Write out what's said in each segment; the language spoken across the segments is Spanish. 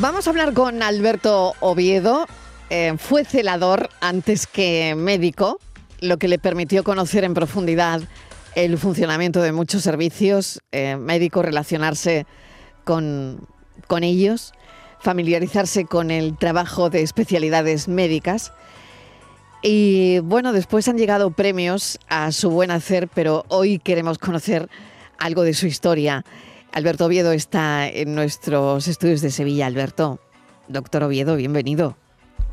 Vamos a hablar con Alberto Oviedo. Eh, fue celador antes que médico, lo que le permitió conocer en profundidad el funcionamiento de muchos servicios eh, médicos, relacionarse con, con ellos, familiarizarse con el trabajo de especialidades médicas. Y bueno, después han llegado premios a su buen hacer, pero hoy queremos conocer algo de su historia. Alberto Oviedo está en nuestros estudios de Sevilla. Alberto, doctor Oviedo, bienvenido.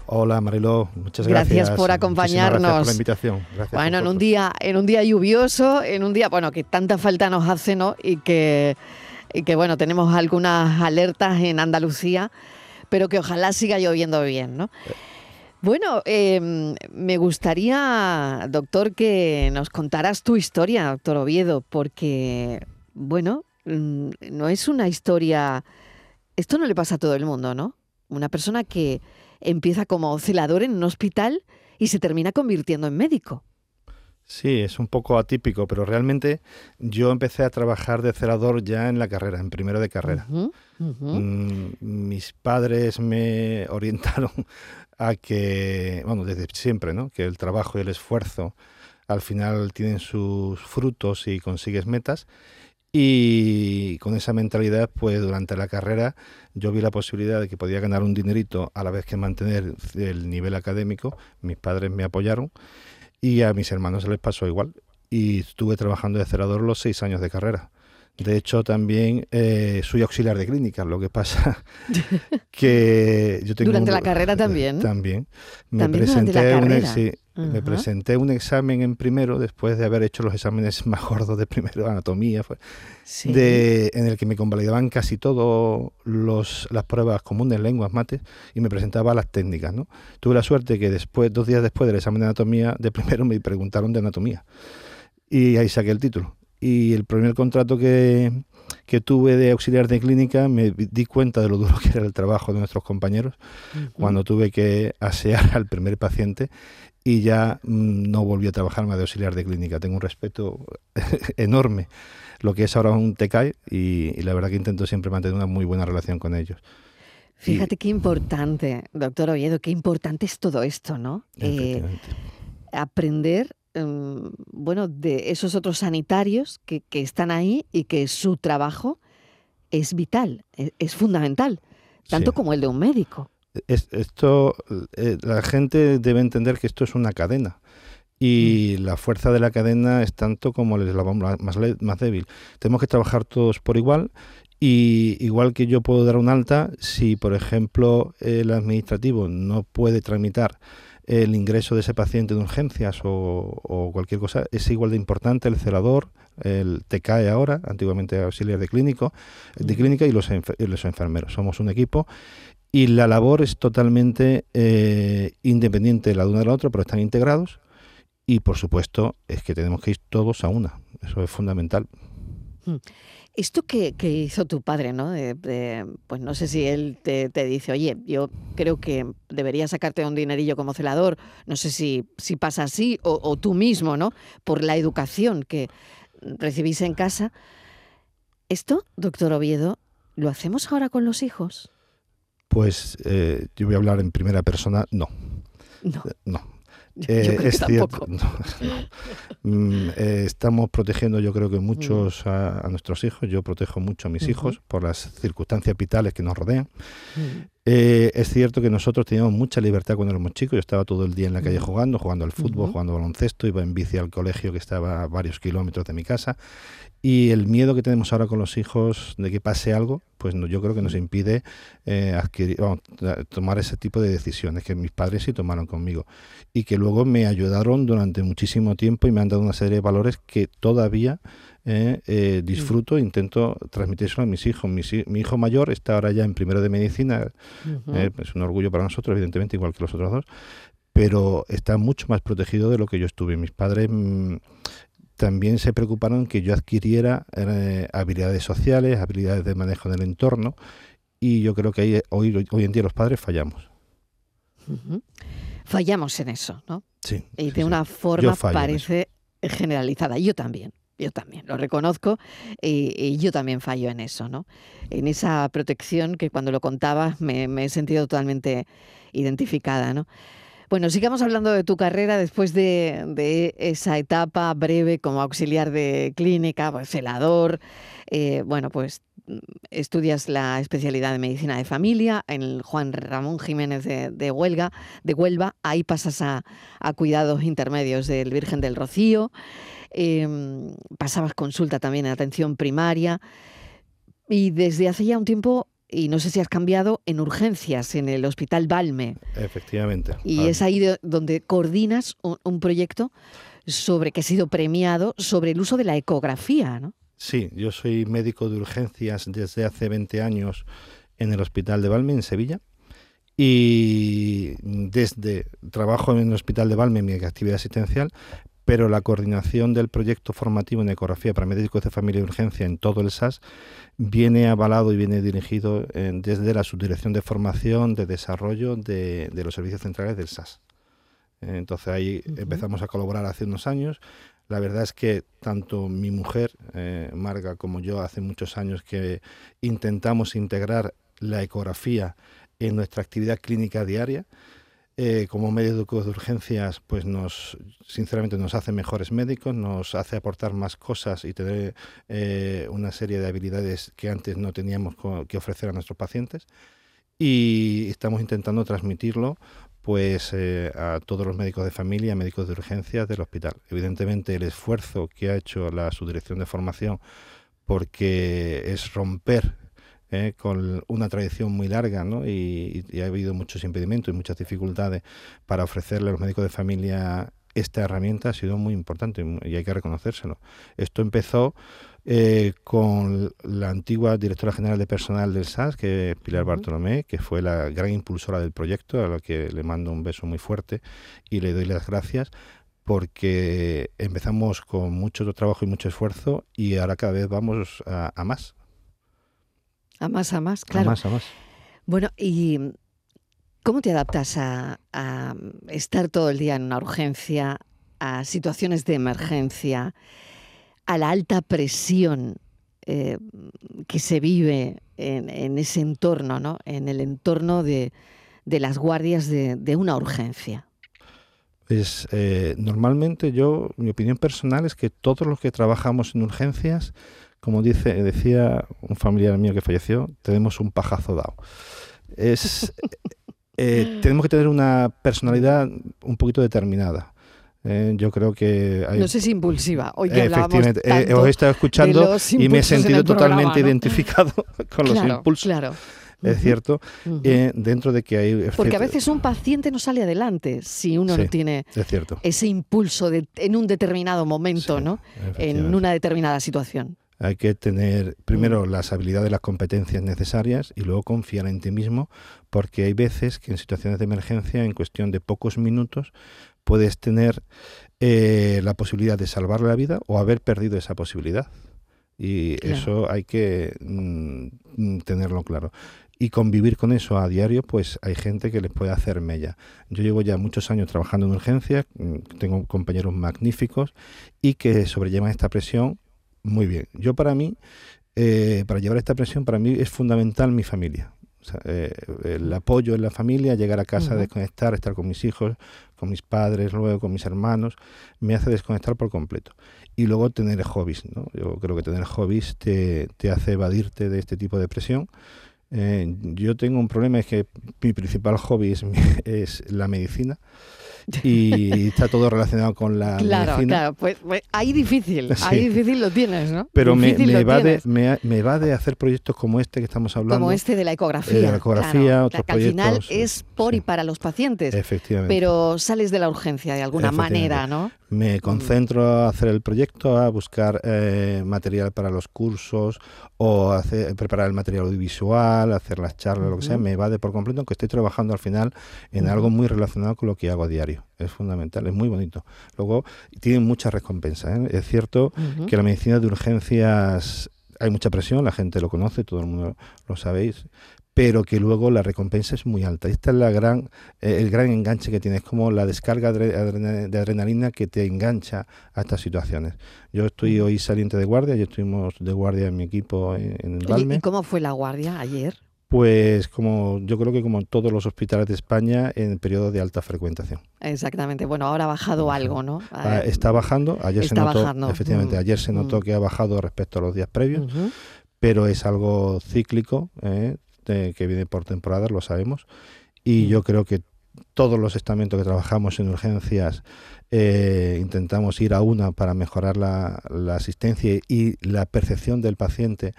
Hola Mariló, muchas gracias. Gracias por acompañarnos. Gracias por la invitación. Gracias bueno, en un día, en un día lluvioso, en un día, bueno, que tanta falta nos hace, ¿no? Y que, y que bueno, tenemos algunas alertas en Andalucía, pero que ojalá siga lloviendo bien, ¿no? Bueno, eh, me gustaría, doctor, que nos contaras tu historia, doctor Oviedo, porque, bueno, no es una historia... Esto no le pasa a todo el mundo, ¿no? Una persona que empieza como celador en un hospital y se termina convirtiendo en médico. Sí, es un poco atípico, pero realmente yo empecé a trabajar de celador ya en la carrera, en primero de carrera. Mm, mis padres me orientaron a que, bueno, desde siempre, ¿no? Que el trabajo y el esfuerzo al final tienen sus frutos y consigues metas. Y con esa mentalidad, pues durante la carrera yo vi la posibilidad de que podía ganar un dinerito a la vez que mantener el nivel académico. Mis padres me apoyaron y a mis hermanos se les pasó igual. Y estuve trabajando de cerador los seis años de carrera. De hecho, también eh, soy auxiliar de clínica. Lo que pasa que yo tengo durante la carrera también. También me presenté un, sí, me presenté un examen en primero después de haber hecho los exámenes más gordos de primero, anatomía, fue, de, en el que me convalidaban casi todas las pruebas comunes, lenguas, mates, y me presentaba las técnicas. ¿no? Tuve la suerte que después, dos días después del examen de anatomía de primero me preguntaron de anatomía. Y ahí saqué el título. Y el primer contrato que, que tuve de auxiliar de clínica me di cuenta de lo duro que era el trabajo de nuestros compañeros cuando tuve que asear al primer paciente y ya mm, no volví a trabajar más de auxiliar de clínica. Tengo un respeto enorme, lo que es ahora un TECAI y, la verdad que intento siempre mantener una muy buena relación con ellos. Fíjate qué importante, doctor Oviedo, qué importante es todo esto, ¿no? Eh, aprender, bueno, de esos otros sanitarios que, que, están ahí y que su trabajo es vital, e, es, fundamental, tanto como el de un médico esto, eh, la gente debe entender que esto es una cadena y mm. la fuerza de la cadena es tanto como el eslabón más, más débil. Tenemos que trabajar todos por igual y igual que yo puedo dar un alta, si por ejemplo el administrativo no puede tramitar el ingreso de ese paciente de urgencias o, cualquier cosa, es igual de importante el celador, el TCAE ahora, antiguamente auxiliar de clínico, de clínica y los, los enfermeros. Somos un equipo y la labor es totalmente eh, independiente la de una de la otra, pero están integrados y por supuesto es que tenemos que ir todos a una, eso es fundamental. Hmm. Esto que, hizo tu padre, ¿no? pues no sé si él te, dice, oye, yo creo que debería sacarte un dinerillo como celador, no sé si, si pasa así, o, o tú mismo, ¿no? Por la educación que recibís en casa. Esto, doctor Oviedo, ¿lo hacemos ahora con los hijos? Pues eh, yo voy a hablar en primera persona, no. No. Eh, no. Eh, es cierto. Mm, estamos protegiendo, yo creo que muchos mm. a, nuestros hijos. Yo protejo mucho a mis hijos por las circunstancias vitales que nos rodean. Mm. es cierto que nosotros teníamos mucha libertad cuando éramos chicos. Yo estaba todo el día en la calle jugando, jugando al fútbol, jugando al baloncesto, iba en bici al colegio que estaba a varios kilómetros de mi casa y el miedo que tenemos ahora con los hijos de que pase algo, pues no, yo creo que nos impide eh, adquirir, tomar ese tipo de decisiones que mis padres sí tomaron conmigo y que luego me ayudaron durante muchísimo tiempo y me han dado una serie de valores que todavía eh, eh, disfruto e intento transmitírselo a mis hijos. Mi, mi, hijo mayor está ahora ya en primero de medicina, es un orgullo para nosotros, evidentemente, igual que los otros dos, pero está mucho más protegido de lo que yo estuve. Mis padres mm, también se preocuparon que yo adquiriera eh, habilidades sociales, habilidades de manejo del entorno, y yo creo que ahí, hoy, hoy en día los padres fallamos. Fallamos en eso, ¿no? Sí. Y de una forma parece generalizada. Yo también. yo también, lo reconozco, y, yo también fallo en eso, ¿no? En esa protección que cuando lo contaba me, he sentido totalmente identificada, ¿no? Bueno, sigamos hablando de tu carrera después de, esa etapa breve como auxiliar de clínica, celador. Eh, bueno, pues estudias la especialidad de medicina de familia en el Juan Ramón Jiménez de, Huelga, de Huelva. Ahí pasas a, cuidados intermedios del Virgen del Rocío. Em, pasabas consulta también en atención primaria. Y desde hace ya un tiempo y no sé si has cambiado en urgencias en el Hospital Balme. Efectivamente. Y es ahí donde coordinas un, proyecto sobre que ha sido premiado sobre el uso de la ecografía, ¿no? Sí, yo soy médico de urgencias desde hace 20 años en el Hospital de Valme, en Sevilla. Y desde trabajo en el Hospital de Valme, mi actividad asistencial, pero la coordinación del proyecto formativo en ecografía para médicos de familia y urgencia en todo el SAS viene avalado y viene dirigido desde la subdirección de formación, de desarrollo de, los servicios centrales del SAS. Entonces ahí empezamos a colaborar hace unos años la verdad es que tanto mi mujer, eh, Marga, como yo, hace muchos años que intentamos integrar la ecografía en nuestra actividad clínica diaria. Eh, como médicos de urgencias, pues nos, sinceramente nos hace mejores médicos, nos hace aportar más cosas y tener eh, una serie de habilidades que antes no teníamos que ofrecer a nuestros pacientes. Y estamos intentando transmitirlo pues eh, a todos los médicos de familia, médicos de urgencias del hospital. Evidentemente el esfuerzo que ha hecho la subdirección de formación porque es romper eh, con una tradición muy larga ¿no? y, ha habido muchos impedimentos y muchas dificultades para ofrecerle a los médicos de familia esta herramienta ha sido muy importante y hay que reconocérselo. Esto empezó eh, con la antigua directora general de personal del SAS, que es Pilar Bartolomé, que fue la gran impulsora del proyecto, a la que le mando un beso muy fuerte y le doy las gracias porque empezamos con mucho trabajo y mucho esfuerzo y ahora cada vez vamos a, más. A más, a más, claro. A más, a más. Bueno, ¿y cómo te adaptas a estar todo el día en una urgencia, a situaciones de emergencia? a la alta presión eh, que se vive en, ese entorno, ¿no? en el entorno de, las guardias de, una urgencia? Pues eh, normalmente yo, mi opinión personal es que todos los que trabajamos en urgencias, como dice, decía un familiar mío que falleció, tenemos un pajazo dado. Es, eh, tenemos que tener una personalidad un poquito determinada. Eh, yo creo que... Hay... No sé si impulsiva. Hoy que Efectivamente, eh, os he estado escuchando y me he sentido totalmente identificado con los impulsos. Claro. Es cierto, eh, dentro de que hay... Porque a veces un paciente no sale adelante si uno no tiene ese impulso de, en un determinado momento, ¿no? En una determinada situación. Hay que tener primero mm. las habilidades, las competencias necesarias y luego confiar en ti mismo, porque hay veces que en situaciones de emergencia, en cuestión de pocos minutos, puedes tener eh, la posibilidad de salvar la vida o haber perdido esa posibilidad. Y eso hay que mm, tenerlo claro. Y convivir con eso a diario, pues hay gente que les puede hacer mella. Yo llevo ya muchos años trabajando en urgencias, mm, tengo compañeros magníficos y que sobrellevan esta presión muy bien. Yo para mí, eh, para llevar esta presión, para mí es fundamental mi familia. Eh, el apoyo en la familia, llegar a casa, desconectar, estar con mis hijos, con mis padres, luego con mis hermanos, me hace desconectar por completo. Y luego tener hobbies, ¿no? Yo creo que tener hobbies te, te hace evadirte de este tipo de presión. Eh, yo tengo un problema, es que mi principal hobby es la medicina y está todo relacionado con la claro, medicina. Claro, pues, pues, ahí difícil, ahí difícil lo tienes, ¿no? Pero me, me, va de, me, va de hacer proyectos como este que estamos hablando. Como este de la ecografía. Eh, de la ecografía, otros que al final es por y para los pacientes. Efectivamente. Pero sales de la urgencia de alguna manera, ¿no? Me mm. concentro a hacer el proyecto, a buscar eh, material para los cursos o hacer, preparar el material audiovisual, hacer las charlas, lo que sea. Me va de por completo, aunque estoy trabajando al final en algo muy relacionado con lo que hago a diario es fundamental, es muy bonito. Luego, tiene mucha recompensa. ¿eh? Es cierto que la medicina de urgencias hay mucha presión, la gente lo conoce, todo el mundo lo sabéis, pero que luego la recompensa es muy alta. Este es la gran, eh, el gran enganche que tienes, como la descarga de adrenalina que te engancha a estas situaciones. Yo estoy hoy saliente de guardia, yo estuvimos de guardia en mi equipo en, el Balme. ¿Y cómo fue la guardia ayer? Pues como yo creo que como todos los hospitales de España en periodo de alta frecuentación. Exactamente. Bueno, ahora ha bajado algo, ¿no? Ah, está bajando. Ayer se notó, efectivamente, mm. ayer se notó mm. que ha bajado respecto a los días previos, pero es algo cíclico ¿eh? que viene por temporadas, lo sabemos. Y mm. yo creo que todos los estamentos que trabajamos en urgencias eh, intentamos ir a una para mejorar la, asistencia y la percepción del paciente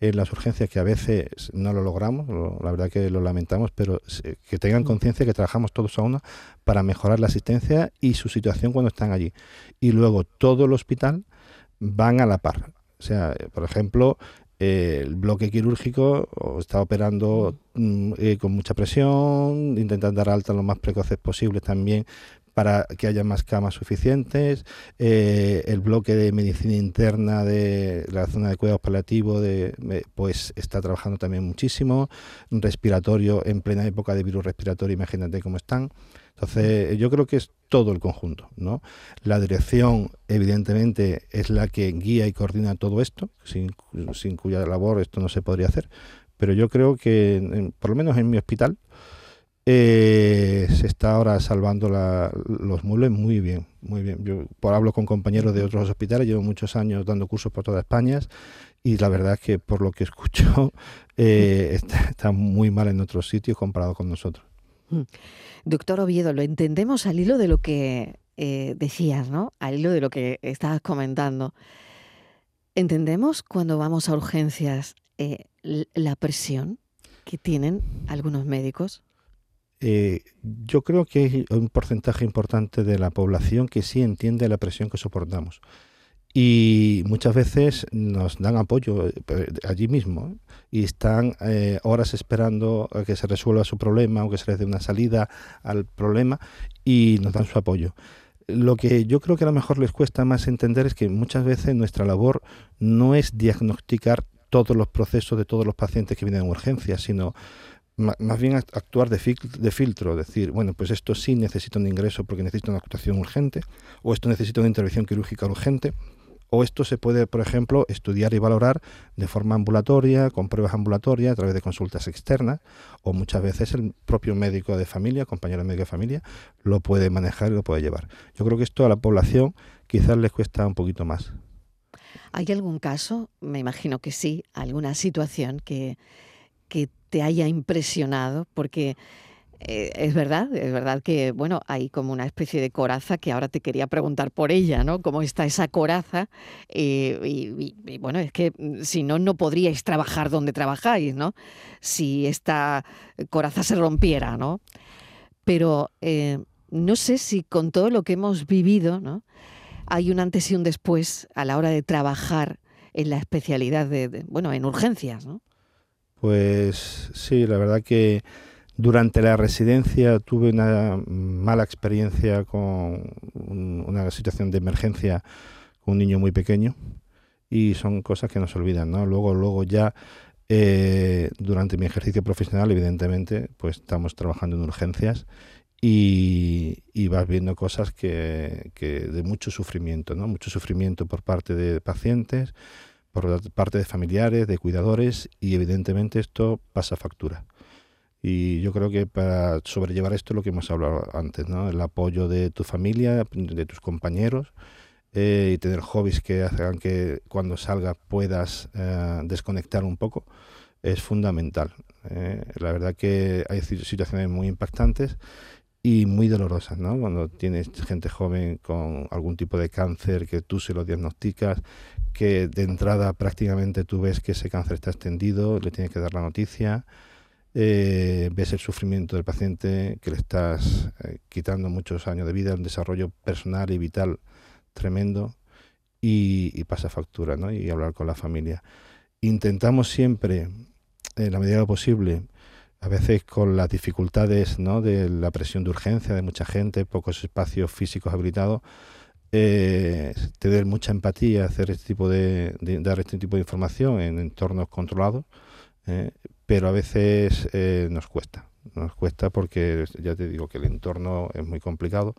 en las urgencias que a veces no lo logramos, la verdad que lo lamentamos, pero que tengan mm. conciencia que trabajamos todos a una para mejorar la asistencia y su situación cuando están allí. Y luego todo el hospital van a la par. O sea, por ejemplo, el bloque quirúrgico está operando mm, eh, con mucha presión, intentan dar alta lo más precoces posible también para que haya más camas suficientes, eh, el bloque de medicina interna de la zona de cuidados paliativos de, pues está trabajando también muchísimo, respiratorio en plena época de virus respiratorio, imagínate cómo están. Entonces, yo creo que es todo el conjunto, ¿no? La dirección, evidentemente, es la que guía y coordina todo esto, sin, cuya labor esto no se podría hacer. Pero yo creo que, por lo menos en mi hospital, eh, se está ahora salvando los muebles muy bien, muy bien. Yo por hablo con compañeros de otros hospitales, llevo muchos años dando cursos por toda España y la verdad es que por lo que escucho eh, está, muy mal en otros sitios comparado con nosotros. Mm. Doctor Oviedo, lo entendemos al hilo de lo que eh, decías, ¿no? Al hilo de lo que estabas comentando. ¿Entendemos cuando vamos a urgencias la presión que tienen algunos médicos? Eh, yo creo que hay un porcentaje importante de la población que sí entiende la presión que soportamos. Y muchas veces nos dan apoyo eh, allí mismo ¿eh? y están horas esperando a que se resuelva su problema o que se les dé una salida al problema y nos dan su apoyo. Lo que yo creo que a lo mejor les cuesta más entender es que muchas veces nuestra labor no es diagnosticar todos los procesos de todos los pacientes que vienen en urgencia, sino más bien actuar de, de filtro, decir, bueno, pues esto sí necesita un ingreso porque necesita una actuación urgente, o esto necesita una intervención quirúrgica urgente, o esto se puede, por ejemplo, estudiar y valorar de forma ambulatoria, con pruebas ambulatorias, a través de consultas externas, o muchas veces el propio médico de familia, compañero médico de familia, lo puede manejar y lo puede llevar. Yo creo que esto a la población quizás les cuesta un poquito más. ¿Hay algún caso, me imagino que sí, alguna situación que, que te haya impresionado, porque eh, es verdad, es verdad que, bueno, hay como una especie de coraza que ahora te quería preguntar por ella, ¿no? ¿Cómo está esa coraza? Eh, y, bueno, es que mm, si no, no podríais trabajar donde trabajáis, ¿no? Si esta coraza se rompiera, ¿no? Pero eh, no sé si con todo lo que hemos vivido, ¿no? Hay un antes y un después a la hora de trabajar en la especialidad de bueno, en urgencias, ¿no? Pues sí, la verdad que durante la residencia tuve una mala experiencia con una situación de emergencia con un niño muy pequeño y son cosas que no se olvidan, ¿no? Luego, luego ya eh, durante mi ejercicio profesional, evidentemente, pues estamos trabajando en urgencias y, vas viendo cosas que, que, de mucho sufrimiento, ¿no? Mucho sufrimiento por parte de pacientes, por parte de familiares, de cuidadores y evidentemente esto pasa factura. Y yo creo que para sobrellevar esto lo que hemos hablado antes, ¿no? el apoyo de tu familia, de tus compañeros eh, y tener hobbies que hagan que cuando salga puedas eh, desconectar un poco es fundamental. Eh. La verdad que hay situaciones muy impactantes y muy dolorosas, ¿no? Cuando tienes gente joven con algún tipo de cáncer que tú se lo diagnosticas, que de entrada prácticamente tú ves que ese cáncer está extendido, le tienes que dar la noticia, eh, ves el sufrimiento del paciente, que le estás eh, quitando muchos años de vida, un desarrollo personal y vital tremendo, y, pasa factura, ¿no? Y hablar con la familia. Intentamos siempre, en la medida de lo posible, a veces con las dificultades ¿no? de la presión de urgencia de mucha gente, pocos espacios físicos habilitados, eh, tener mucha empatía, hacer este tipo de, dar este tipo de información en entornos controlados, pero a veces eh, nos cuesta, nos cuesta porque ya te digo que el entorno es muy complicado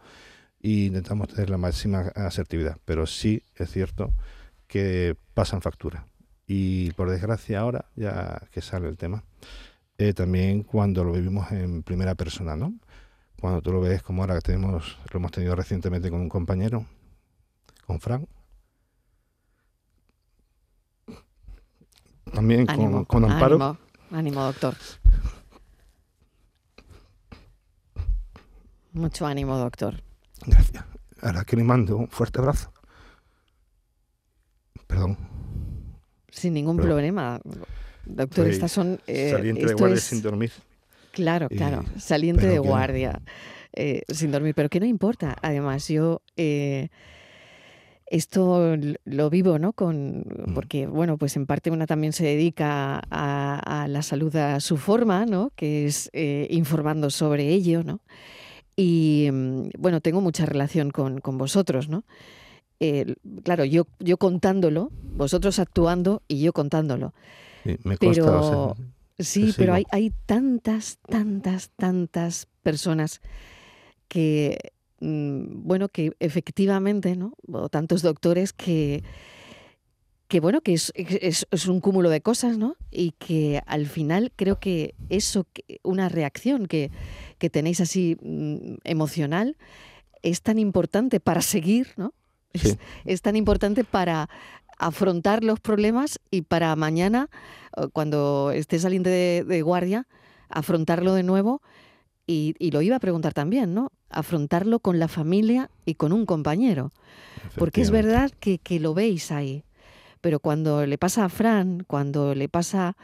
y intentamos tener la máxima asertividad, pero sí es cierto que pasan factura. Y por desgracia ahora, ya que sale el tema, eh, también cuando lo vivimos en primera persona, ¿no? Cuando tú lo ves como ahora que tenemos, lo hemos tenido recientemente con un compañero, con Frank. También con, Amparo. ánimo, doctor. Mucho ánimo, doctor. Gracias. Ahora que le mando un fuerte abrazo. Perdón. Sin ningún problema. Doctor, estas son... Eh, saliente de guardia sin dormir. Claro, claro. Saliente de guardia eh, sin dormir. Pero que no importa. Además, yo... Eh, esto lo vivo, ¿no? Con, mm. porque, bueno, pues en parte una también se dedica a, la salud a su forma, ¿no? Que es informando sobre ello, ¿no? Y mm, bueno, tengo mucha relación con, vosotros, ¿no? claro, yo, yo contándolo, vosotros actuando y yo contándolo. Sí, me pero, sí, pero hay, hay tantas, tantas, tantas personas que, bueno, que efectivamente, ¿no? O tantos doctores que, que bueno, que es, es, un cúmulo de cosas, ¿no? Y que al final creo que eso, una reacción que, que tenéis así mm, emocional, es tan importante para seguir, ¿no? Es, tan importante para afrontar los problemas y para mañana, cuando esté saliendo de, guardia, afrontarlo de nuevo. Y, lo iba a preguntar también, ¿no? Afrontarlo con la familia y con un compañero. Porque es verdad que, que lo veis ahí. Pero cuando le pasa a Fran, cuando le pasa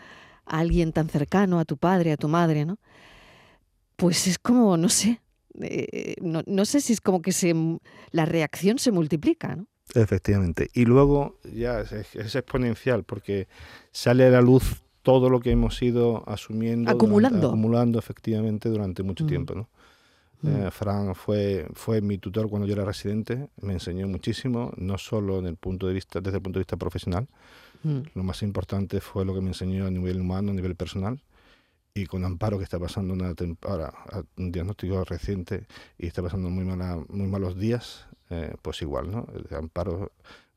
a alguien tan cercano, a tu padre, a tu madre, ¿no? pues es como, no sé, eh, no, sé si es como que se, la reacción se multiplica, ¿no? Efectivamente. Y luego ya es, exponencial porque sale a la luz todo lo que hemos ido asumiendo, acumulando, acumulando efectivamente durante mucho mm. tiempo, ¿no? Mm. Eh, Fran fue, fue mi tutor cuando yo era residente, me enseñó muchísimo, no solo en el punto de vista, desde el punto de vista profesional, mm. lo más importante fue lo que me enseñó a nivel humano, a nivel personal, y con Amparo que está pasando una ahora un diagnóstico reciente y está pasando muy mala, muy malos días, eh, pues igual, ¿no? Amparo,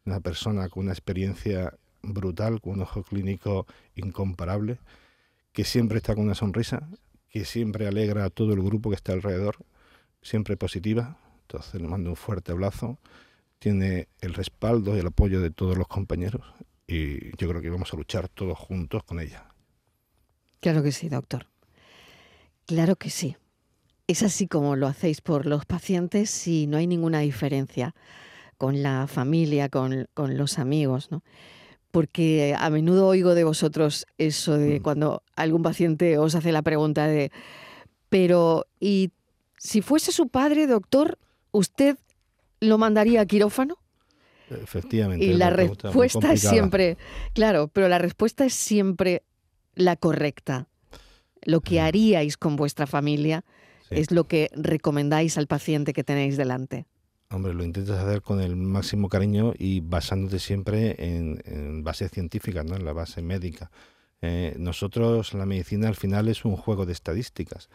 una persona con una experiencia brutal, con un ojo clínico incomparable, que siempre está con una sonrisa, que siempre alegra a todo el grupo que está alrededor, siempre positiva. Entonces le mando un fuerte abrazo. Tiene el respaldo y el apoyo de todos los compañeros y yo creo que vamos a luchar todos juntos con ella. Claro que sí, doctor. Claro que sí. Es así como lo hacéis por los pacientes y no hay ninguna diferencia con la familia, con, los amigos, ¿no? Porque a menudo oigo de vosotros eso de mm. cuando algún paciente os hace la pregunta de, pero ¿y si fuese su padre, doctor, usted lo mandaría a quirófano? Efectivamente. Y la respuesta es siempre, claro, pero la respuesta es siempre la correcta. Lo que haríais con vuestra familia es lo que recomendáis al paciente que tenéis delante. Hombre, lo intentas hacer con el máximo cariño y basándote siempre en, base científica, ¿no? en la base médica. Eh, nosotros, la medicina al final es un juego de estadísticas.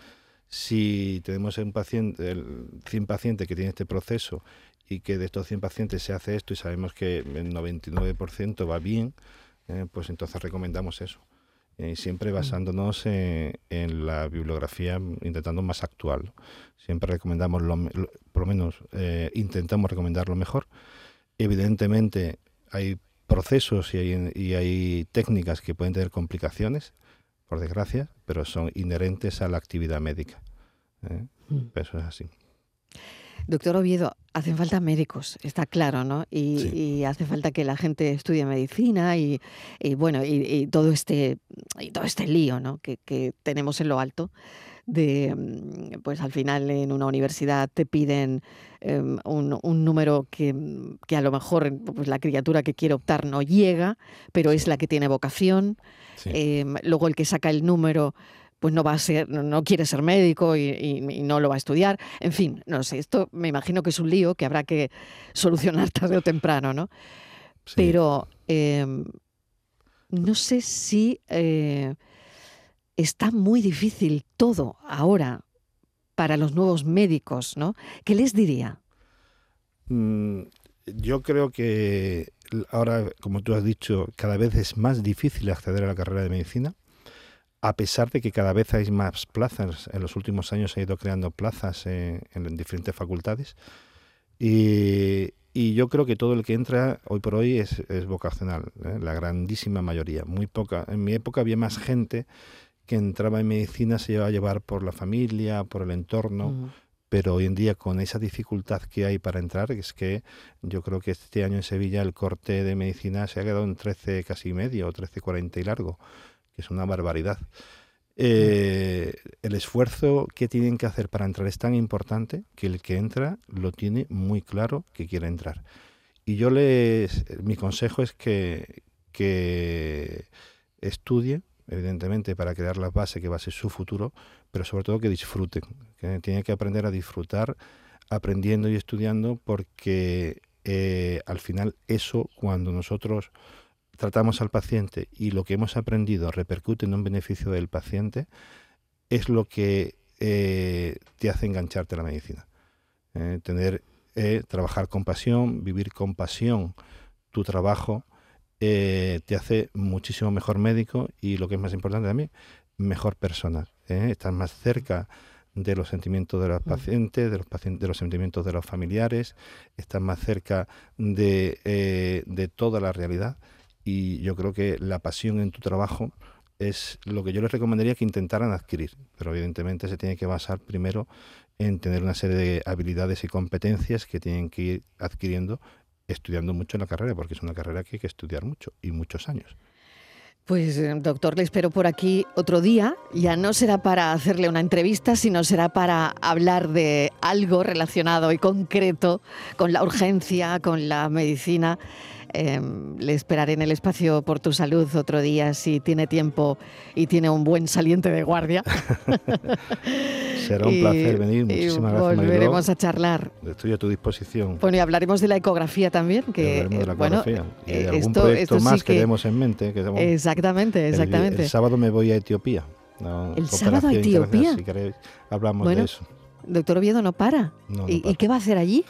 Si tenemos un paciente, el 100 pacientes que tiene este proceso y que de estos 100 pacientes se hace esto y sabemos que el 99% va bien, eh, pues entonces recomendamos eso. Eh, siempre mm. basándonos en, la bibliografía, intentando más actual. Siempre recomendamos, lo, por lo menos eh, intentamos recomendar lo mejor. Evidentemente hay procesos y hay, técnicas que pueden tener complicaciones, por desgracia, pero son inherentes a la actividad médica. ¿eh? Mm. Eso es así. Doctor Oviedo, hacen falta médicos, está claro, ¿no? Y, hace falta que la gente estudie medicina y, bueno, y, todo este y todo este lío, ¿no? Que, tenemos en lo alto de, mm, pues al final en una universidad te piden em, un, número que, a lo mejor pues la criatura que quiere optar no llega, pero es la que tiene vocación. Em, luego el que saca el número pues no va a ser, no, quiere ser médico y, no lo va a estudiar. En fin, no sé, esto me imagino que es un lío que habrá que solucionar tarde o temprano, ¿no? Pero em, no sé si eh, está muy difícil todo ahora para los nuevos médicos, ¿no? ¿Qué les diría? Mm, yo creo que ahora, como tú has dicho, cada vez es más difícil acceder a la carrera de medicina, a pesar de que cada vez hay más plazas. En los últimos años se ha ido creando plazas en, diferentes facultades. Y, yo creo que todo el que entra hoy por hoy es, vocacional, ¿eh? la grandísima mayoría. Muy poca. En mi época había más gente que entraba en medicina, se iba a llevar por la familia, por el entorno pero hoy en día con esa dificultad que hay para entrar, es que yo creo que este año en Sevilla el corte de medicina se ha quedado en 13 casi medio o 13.40 y largo, que es una barbaridad. Eh, el esfuerzo que tienen que hacer para entrar es tan importante que el que entra lo tiene muy claro que quiere entrar. Y yo les, mi consejo es que, que estudie, evidentemente, para crear la base que va a ser su futuro, pero sobre todo que disfruten, que tienen que aprender a disfrutar aprendiendo y estudiando porque eh, al final eso cuando nosotros tratamos al paciente y lo que hemos aprendido repercute en un beneficio del paciente, es lo que eh, te hace engancharte a la medicina. Eh, tener, trabajar con pasión, vivir con pasión tu trabajo, te hace muchísimo mejor médico y lo que es más importante también, mejor persona. ¿eh? estás más cerca de los sentimientos de los mm. pacientes, de los pacientes, de los sentimientos de los familiares, estás más cerca de, eh, de toda la realidad y yo creo que la pasión en tu trabajo es lo que yo les recomendaría que intentaran adquirir, pero evidentemente se tiene que basar primero en tener una serie de habilidades y competencias que tienen que ir adquiriendo estudiando mucho en la carrera, porque es una carrera que hay que estudiar mucho y muchos años. Pues eh, doctor, le espero por aquí otro día. Ya no será para hacerle una entrevista, sino será para hablar de algo relacionado y concreto con la urgencia, con la medicina. Em, le esperaré en el espacio por tu salud otro día si tiene tiempo y tiene un buen saliente de guardia. Será un placer venir. Muchísimas gracias. Volveremos a charlar. Estoy a tu disposición. Bueno, y hablaremos de la ecografía también. Que, de la bueno, y eh, algún esto, proyecto más que, tenemos en mente. exactamente, exactamente. El, sábado me voy a Etiopía. ¿El sábado a Etiopía? Si queréis, hablamos de eso. Doctor Oviedo no para. ¿Y qué va a hacer allí?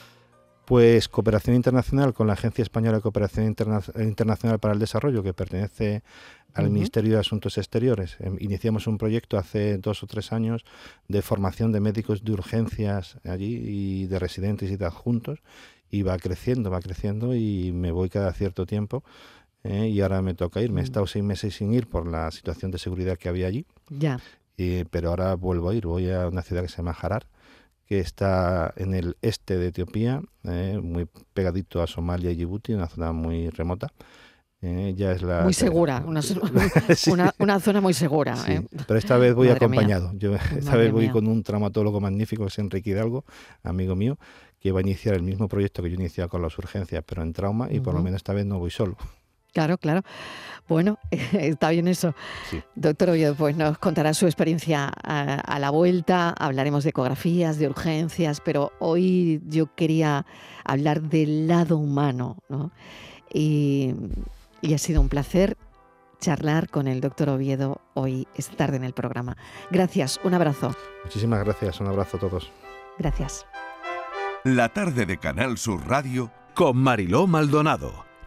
Pues cooperación internacional con la Agencia Española de Cooperación Internacional para el Desarrollo, que pertenece al Ministerio de Asuntos Exteriores. Em, iniciamos un proyecto hace dos o tres años de formación de médicos de urgencias allí y de residentes y de adjuntos y va creciendo, va creciendo y me voy cada cierto tiempo. Eh, y ahora me toca ir. Me he estado seis meses sin ir por la situación de seguridad que había allí. Ya. pero ahora vuelvo a ir. Voy a una ciudad que se llama Harar que está en el este de Etiopía, eh, muy pegadito a Somalia y Djibouti, una zona muy remota. Eh, ya es la, muy segura, una, una, zona muy segura. ¿eh? Pero esta vez voy acompañado. Yo esta vez voy con un traumatólogo magnífico, que es Enrique Hidalgo, amigo mío, que va a iniciar el mismo proyecto que yo inicié con las urgencias, pero en trauma, y por lo menos esta vez no voy solo. Claro, claro. Bueno, está bien eso. Doctor Oviedo, pues nos contará su experiencia a, la vuelta, hablaremos de ecografías, de urgencias, pero hoy yo quería hablar del lado humano, ¿no? Y, y ha sido un placer charlar con el doctor Oviedo hoy, esta tarde en el programa. Gracias, un abrazo. Muchísimas gracias, un abrazo a todos. Gracias. La tarde de Canal Sur Radio con Mariló Maldonado